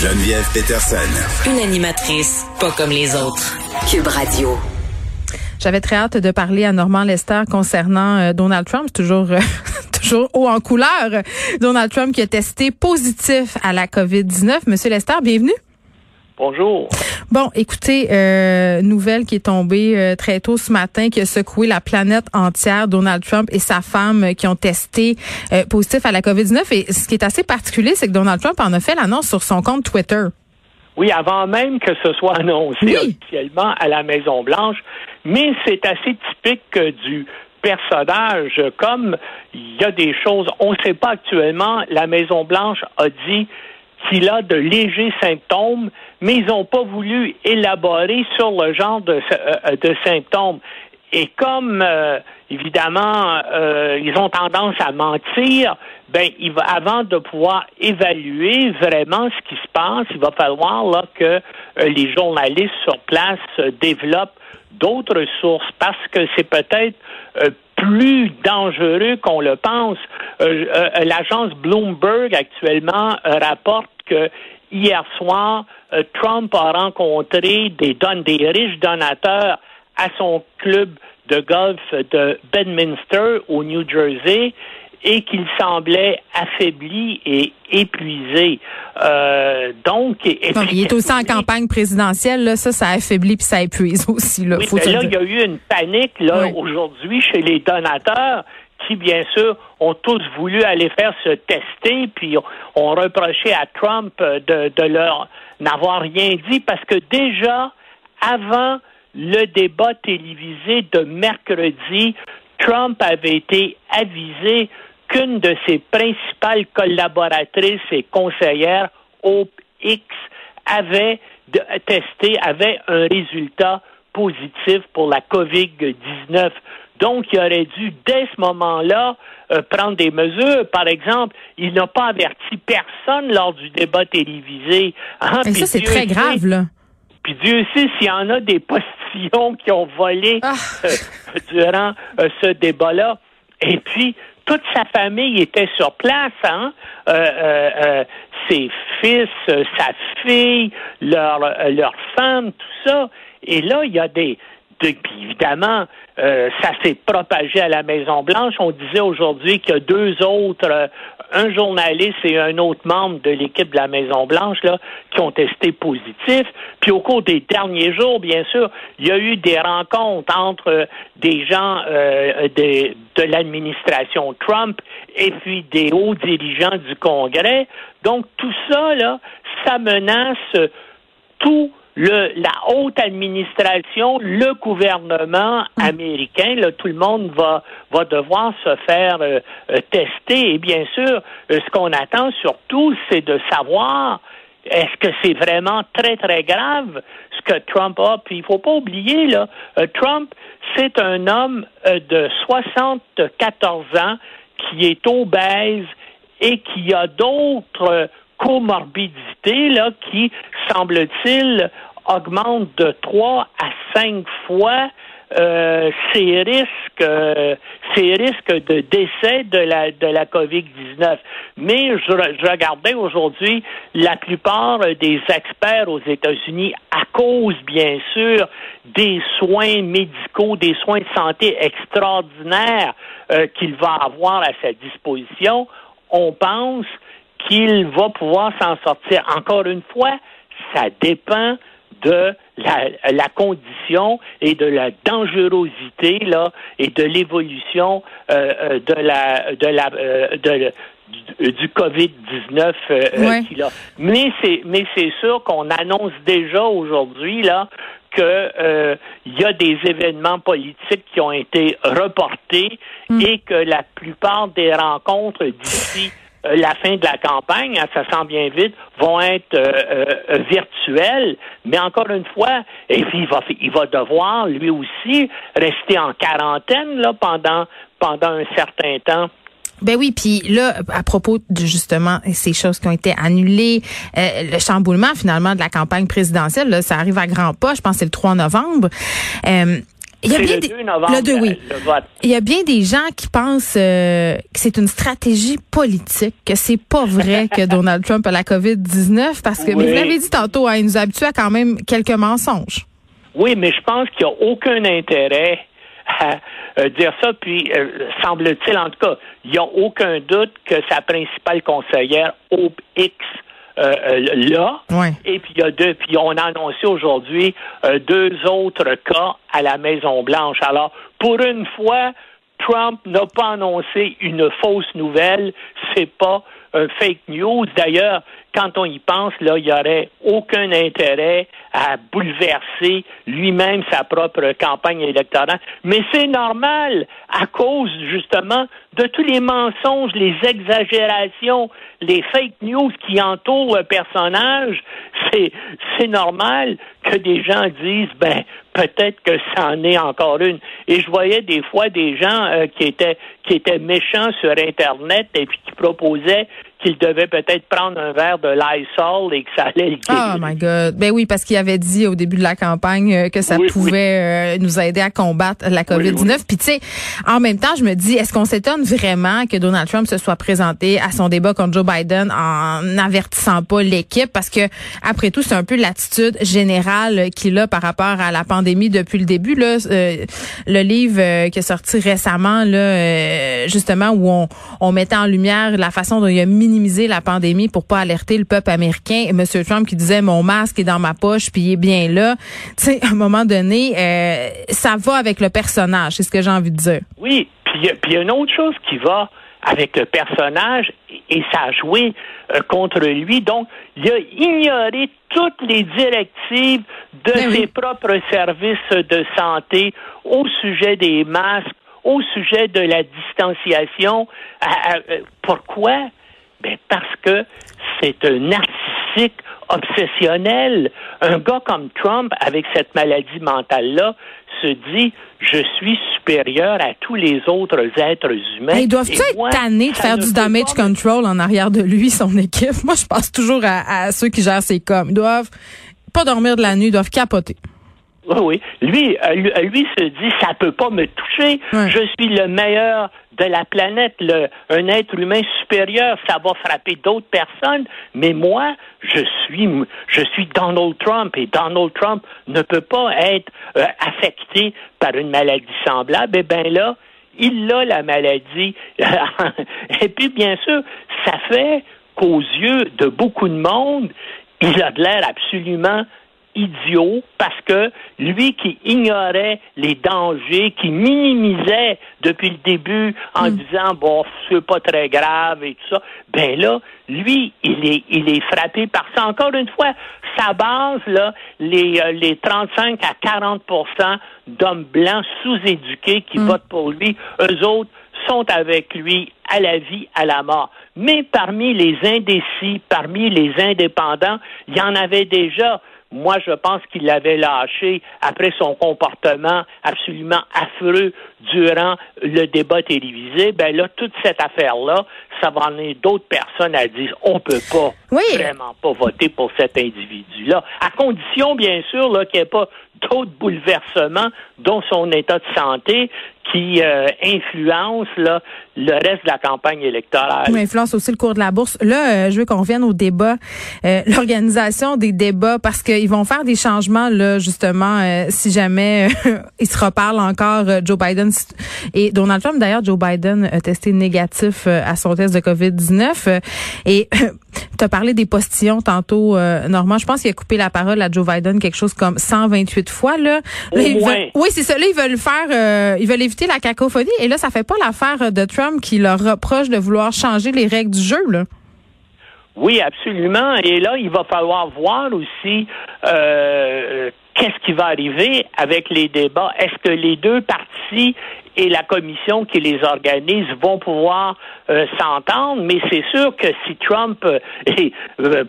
Geneviève Peterson. Une animatrice pas comme les autres. Cube Radio. J'avais très hâte de parler à Normand Lester concernant euh, Donald Trump, toujours euh, toujours haut en couleur. Donald Trump qui a testé positif à la COVID-19. Monsieur Lester, bienvenue. Bonjour. Bon, écoutez, euh, nouvelle qui est tombée euh, très tôt ce matin, qui a secoué la planète entière. Donald Trump et sa femme euh, qui ont testé euh, positif à la COVID-19. Et ce qui est assez particulier, c'est que Donald Trump en a fait l'annonce sur son compte Twitter. Oui, avant même que ce soit annoncé Oui. officiellement à la Maison Blanche, mais c'est assez typique du personnage. Comme il y a des choses, on ne sait pas actuellement. La Maison Blanche a dit qu'il a de légers symptômes, mais ils n'ont pas voulu élaborer sur le genre de, euh, de symptômes. Et comme euh, évidemment euh, ils ont tendance à mentir, ben il va avant de pouvoir évaluer vraiment ce qui se passe, il va falloir là que euh, les journalistes sur place euh, développent d'autres sources parce que c'est peut-être euh, plus dangereux qu'on le pense. Euh, euh, L'agence Bloomberg actuellement euh, rapporte que hier soir, Trump a rencontré des, des riches donateurs à son club de golf de Bedminster au New Jersey et qu'il semblait affaibli et épuisé. Euh, donc, il est aussi en campagne présidentielle. Là, ça, ça affaiblit puis ça épuise aussi. Là, Oui, faut là, il y a eu une panique là Oui. aujourd'hui chez les donateurs qui, bien sûr, ont tous voulu aller faire se tester, puis ont, reproché à Trump euh, de, de leur n'avoir rien dit parce que déjà, avant le débat télévisé de mercredi, Trump avait été avisé qu'une de ses principales collaboratrices et conseillères, Hope X, avait de- testé, avait un résultat positif pour la COVID-19. Donc, il aurait dû, dès ce moment-là, euh, prendre des mesures. Par exemple, il n'a pas averti personne lors du débat télévisé. Hein, Et ça, c'est très sait- grave, là. puis Dieu sait s'il y en a des postillons qui ont volé Ah. euh, durant euh, ce débat-là. Et puis, toute sa famille était sur place, hein? Euh, euh, euh, ses fils, euh, sa fille, leur, euh, leur femme, tout ça. Et là, il y a des... puis évidemment, euh, ça s'est propagé à la Maison-Blanche. On disait aujourd'hui qu'il y a deux autres, euh, un journaliste et un autre membre de l'équipe de la Maison-Blanche, là, qui ont testé positif. Puis au cours des derniers jours, bien sûr, il y a eu des rencontres entre euh, des gens euh, de, de l'administration Trump et puis des hauts dirigeants du Congrès. Donc tout ça, là, ça menace tout le, la haute administration, le gouvernement américain, là, tout le monde va, va devoir se faire euh, euh, tester. Et bien sûr, euh, ce qu'on attend surtout, c'est de savoir est-ce que c'est vraiment très, très grave ce que Trump a? Puis il faut pas oublier, là, Trump, c'est un homme de 74 ans qui est obèse et qui a d'autres comorbidités là, qui, semble-t-il, augmentent de 3 à 5 fois euh, ces risques, euh, ces risques de décès de la de la COVID-19. Mais je, je regardais aujourd'hui la plupart des experts aux États-Unis, à cause bien sûr des soins médicaux, des soins de santé extraordinaires euh, qu'il va avoir à sa disposition, on pense qu'il va pouvoir s'en sortir. Encore une fois, ça dépend de la, la condition et de la dangerosité là et de l'évolution euh, euh, de la de la euh, de du, du Covid-19 euh, Ouais. qu'il a. Mais c'est mais c'est sûr qu'on annonce déjà aujourd'hui là que euh, il y a des événements politiques qui ont été reportés et que la plupart des rencontres d'ici euh, la fin de la campagne, hein, ça sent bien vite, vont être euh, euh, virtuelles. Mais encore une fois, et il va, il va devoir lui aussi rester en quarantaine là pendant pendant un certain temps. Ben oui, puis là, à propos de justement ces choses qui ont été annulées, euh, le chamboulement finalement de la campagne présidentielle, là, ça arrive à grands pas. Je pense que c'est le 3 novembre. Euh, Il y a bien le des- 2 novembre, le 2, oui. le vote. Il y a bien des gens qui pensent euh, que c'est une stratégie politique, que c'est pas vrai que Donald Trump a la COVID-19 parce que, mais vous l'avez dit tantôt, hein, il nous habitue à quand même quelques mensonges. Oui, mais je pense qu'il n'y a aucun intérêt à euh, dire ça. Puis, euh, semble-t-il, en tout cas, il n'y a aucun doute que sa principale conseillère, Hope X, euh, euh, là. Ouais. Et puis, il y a deux, puis on a annoncé aujourd'hui euh, deux autres cas à la Maison-Blanche. Alors, pour une fois, Trump n'a pas annoncé une fausse nouvelle. C'est pas un fake news. D'ailleurs, quand on y pense, là, il n'y aurait aucun intérêt à bouleverser lui-même sa propre campagne électorale. Mais c'est normal à cause, justement, de tous les mensonges, les exagérations, les fake news qui entourent le personnage. C'est, c'est normal que des gens disent, ben, peut-être que c'en est encore une. Et je voyais des fois des gens euh, qui étaient qui étaient méchants sur Internet et puis qui proposaient qu'ils devaient peut-être prendre un verre de Lysol et que ça allait le Oh my God. Ben oui, parce qu'il avait dit au début de la campagne euh, que ça Oui, pouvait euh, nous aider à combattre la COVID-19. Puis tu sais, en même temps, je me dis, est-ce qu'on s'étonne vraiment que Donald Trump se soit présenté à son débat contre Joe Biden en n'avertissant pas l'équipe? Parce que après tout, c'est un peu l'attitude générale qu'il a par rapport à la pandémie depuis le début. Là, Euh, le livre euh, qui est sorti récemment, là, justement, où on, on mettait en lumière la façon dont il a minimisé la pandémie pour pas alerter le peuple américain. Et M. Trump qui disait mon masque est dans ma poche puis il est bien là. Tu sais, à un moment donné, euh, ça va avec le personnage, c'est ce que j'ai envie de dire. Oui, puis il y a- une autre chose qui va avec le personnage et, ça a joué euh, contre lui. Donc, il a ignoré toutes les directives de Ben oui. ses propres services de santé au sujet des masques, au sujet de la distanciation. À- à- euh, pourquoi? Ben parce que c'est un narcissique obsessionnel. Un gars comme Trump, avec cette maladie mentale-là, se dit je suis supérieur à tous les autres êtres humains. Hey, doivent-tu Et être moi, tannés de faire du damage pas control en arrière de lui, son équipe? Moi, je pense toujours à, à ceux qui gèrent ses coms. Ils doivent pas dormir de la nuit, ils doivent capoter. Oui, oui. Lui, euh, lui, euh, lui se dit, ça peut pas me toucher. Je suis le meilleur de la planète, le, un être humain supérieur. Ça va frapper d'autres personnes, mais moi, je suis, je suis Donald Trump et Donald Trump ne peut pas être euh, affecté par une maladie semblable. Eh bien là, il a la maladie. et puis, bien sûr, ça fait qu'aux yeux de beaucoup de monde, il a de l'air absolument idiot parce que lui qui ignorait les dangers, qui minimisait depuis le début en disant bon c'est pas très grave et tout ça, ben là lui il est il est frappé par ça. Encore une fois, sa base là, les euh, les 35 à 40% d'hommes blancs sous-éduqués qui votent pour lui, eux autres sont avec lui à la vie, à la mort. Mais parmi les indécis, parmi les indépendants, il y en avait déjà. Moi, je pense qu'il l'avait lâché après son comportement absolument affreux durant le débat télévisé. Ben là, toute cette affaire-là, ça va amener d'autres personnes à dire on peut pas Oui. vraiment pas voter pour cet individu-là, à condition, bien sûr, là, qu'il n'y ait pas d'autres bouleversements, dont son état de santé, qui euh, influence là, le reste de la campagne électorale. Qui influence aussi le cours de la bourse. Là, euh, je veux qu'on revienne au débat, euh, l'organisation des débats, parce qu'ils vont faire des changements, là, justement, euh, si jamais euh, ils se reparlent encore, Joe Biden et Donald Trump. D'ailleurs, Joe Biden a testé négatif à son test de COVID-19. euh, et tu as parlé des postillons tantôt, euh, Normand. Je pense qu'il a coupé la parole à Joe Biden quelque chose comme 128 fois. Là. Là, ils moins. veulent- oui, c'est ça. Là, ils veulent faire, euh, ils veulent éviter la cacophonie. Et là, ça fait pas l'affaire de Trump qui leur reproche de vouloir changer les règles du jeu. Là. Oui, absolument. Et là, il va falloir voir aussi euh, qu'est-ce qui va arriver avec les débats. Est-ce que les deux partis et la commission qui les organise vont pouvoir euh, s'entendre? Mais c'est sûr que si Trump euh, euh,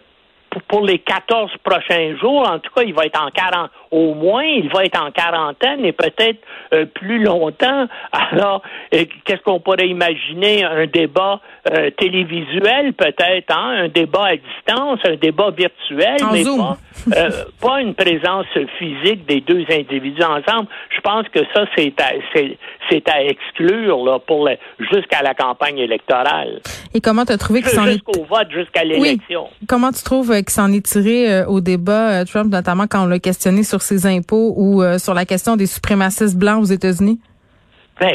pour- pour les 14 prochains jours, en tout cas, il va être en 40, au moins, il va être en quarantaine et peut-être euh, plus longtemps. Alors, qu'est-ce qu'on pourrait imaginer? Un débat euh, télévisuel, peut-être, hein? un débat à distance, un débat virtuel, mais pas, euh, pas une présence physique des deux individus ensemble. Je pense que ça, c'est à, c'est, à exclure là, pour jusqu'à la campagne électorale. Et comment tu as trouvé que s'en est... Jusqu'au vote, jusqu'à l'élection. Comment tu trouves qu'il s'en est tiré au débat, Trump, notamment quand on l'a questionné sur ses impôts ou sur la question des suprémacistes blancs aux États-Unis? Ben,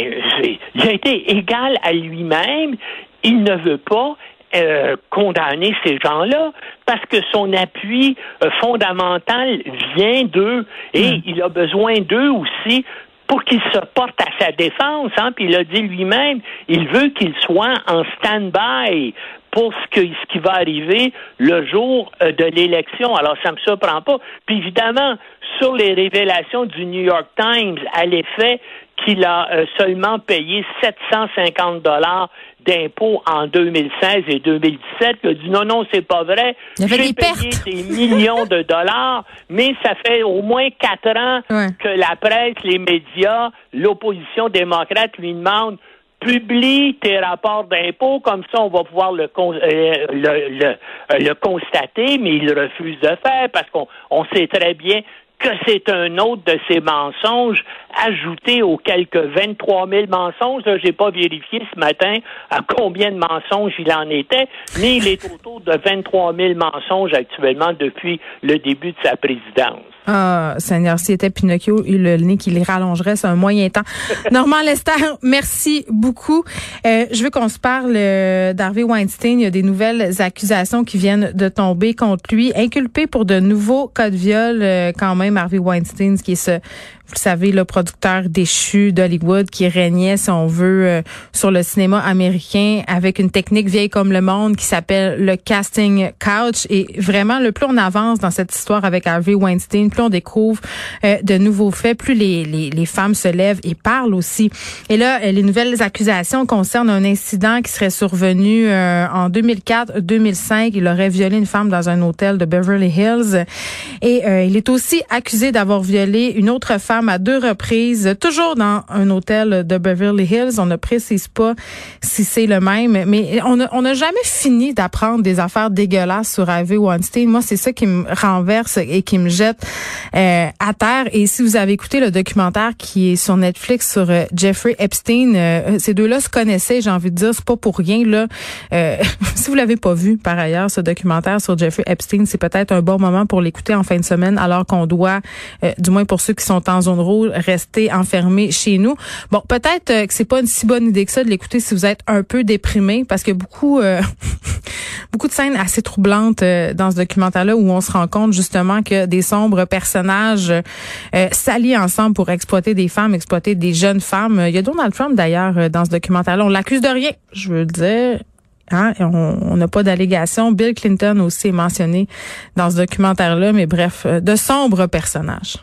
il a été égal à lui-même. Il ne veut pas euh, condamner ces gens-là parce que son appui euh, fondamental vient d'eux et hmm. il a besoin d'eux aussi pour qu'il se porte à sa défense. Hein, puis il a dit lui-même, il veut qu'il soit en stand-by pour ce, que, ce qui va arriver le jour euh, de l'élection. Alors, ça ne me surprend pas. Puis évidemment, sur les révélations du New York Times à l'effet qu'il a euh, seulement payé 750 dollars d'impôts en 2016 et 2017, il a dit non, non, c'est pas vrai. J'ai payé des millions de dollars, mais ça fait au moins quatre ans que la presse, les médias, l'opposition démocrate lui demandent publie tes rapports d'impôts, comme ça on va pouvoir le, euh, le, euh, le, constater, mais il refuse de faire parce qu'on on sait très bien que c'est un autre de ces mensonges ajoutés aux quelques 23 000 mensonges. Je n'ai pas vérifié ce matin à combien de mensonges il en était, mais il est autour de 23 000 mensonges actuellement depuis le début de sa présidence. Ah, Seigneur, si était Pinocchio, il le nez qui les rallongerait, c'est un moyen temps. Normand Lester, merci beaucoup. Euh, je veux qu'on se parle euh, d'Harvey Weinstein. Il y a des nouvelles accusations qui viennent de tomber contre lui, inculpé pour de nouveaux cas de viol euh, quand même, Harvey Weinstein, qui est ce vous savez, le producteur déchu d'Hollywood qui régnait, si on veut, euh, sur le cinéma américain avec une technique vieille comme le monde qui s'appelle le casting couch. Et vraiment, le plus on avance dans cette histoire avec Harvey Weinstein, plus on découvre euh, de nouveaux faits, plus les, les, les, femmes se lèvent et parlent aussi. Et là, euh, les nouvelles accusations concernent un incident qui serait survenu en 2004-2005. Il aurait violé une femme dans un hôtel de Beverly Hills. Et il est aussi accusé d'avoir violé une autre femme à deux reprises, toujours dans un hôtel de Beverly Hills. On ne précise pas si c'est le même, mais on n'a jamais fini d'apprendre des affaires dégueulasses sur Harvey Weinstein. Moi, c'est ça qui me renverse et qui me jette euh, à terre. Et si vous avez écouté le documentaire qui est sur Netflix sur euh, Jeffrey Epstein, euh, ces deux-là se connaissaient, j'ai envie de dire, c'est pas pour rien. Là, si vous l'avez pas vu par ailleurs, ce documentaire sur Jeffrey Epstein, c'est peut-être un bon moment pour l'écouter en fin de semaine, alors qu'on doit, du moins pour ceux qui sont en zone rouge, rester enfermés chez nous. Bon, peut-être euh, que c'est pas une si bonne idée que ça de l'écouter si vous êtes un peu déprimé, parce que beaucoup, euh, beaucoup de scènes assez troublantes euh, dans ce documentaire-là où on se rend compte justement que des sombres personnages s'allient ensemble pour exploiter des femmes, exploiter des jeunes femmes. Il y a Donald Trump d'ailleurs dans ce documentaire-là. On l'accuse de rien, je veux dire. Hein, on n'a pas d'allégation. Bill Clinton aussi est mentionné dans ce documentaire-là, mais bref, de sombres personnages.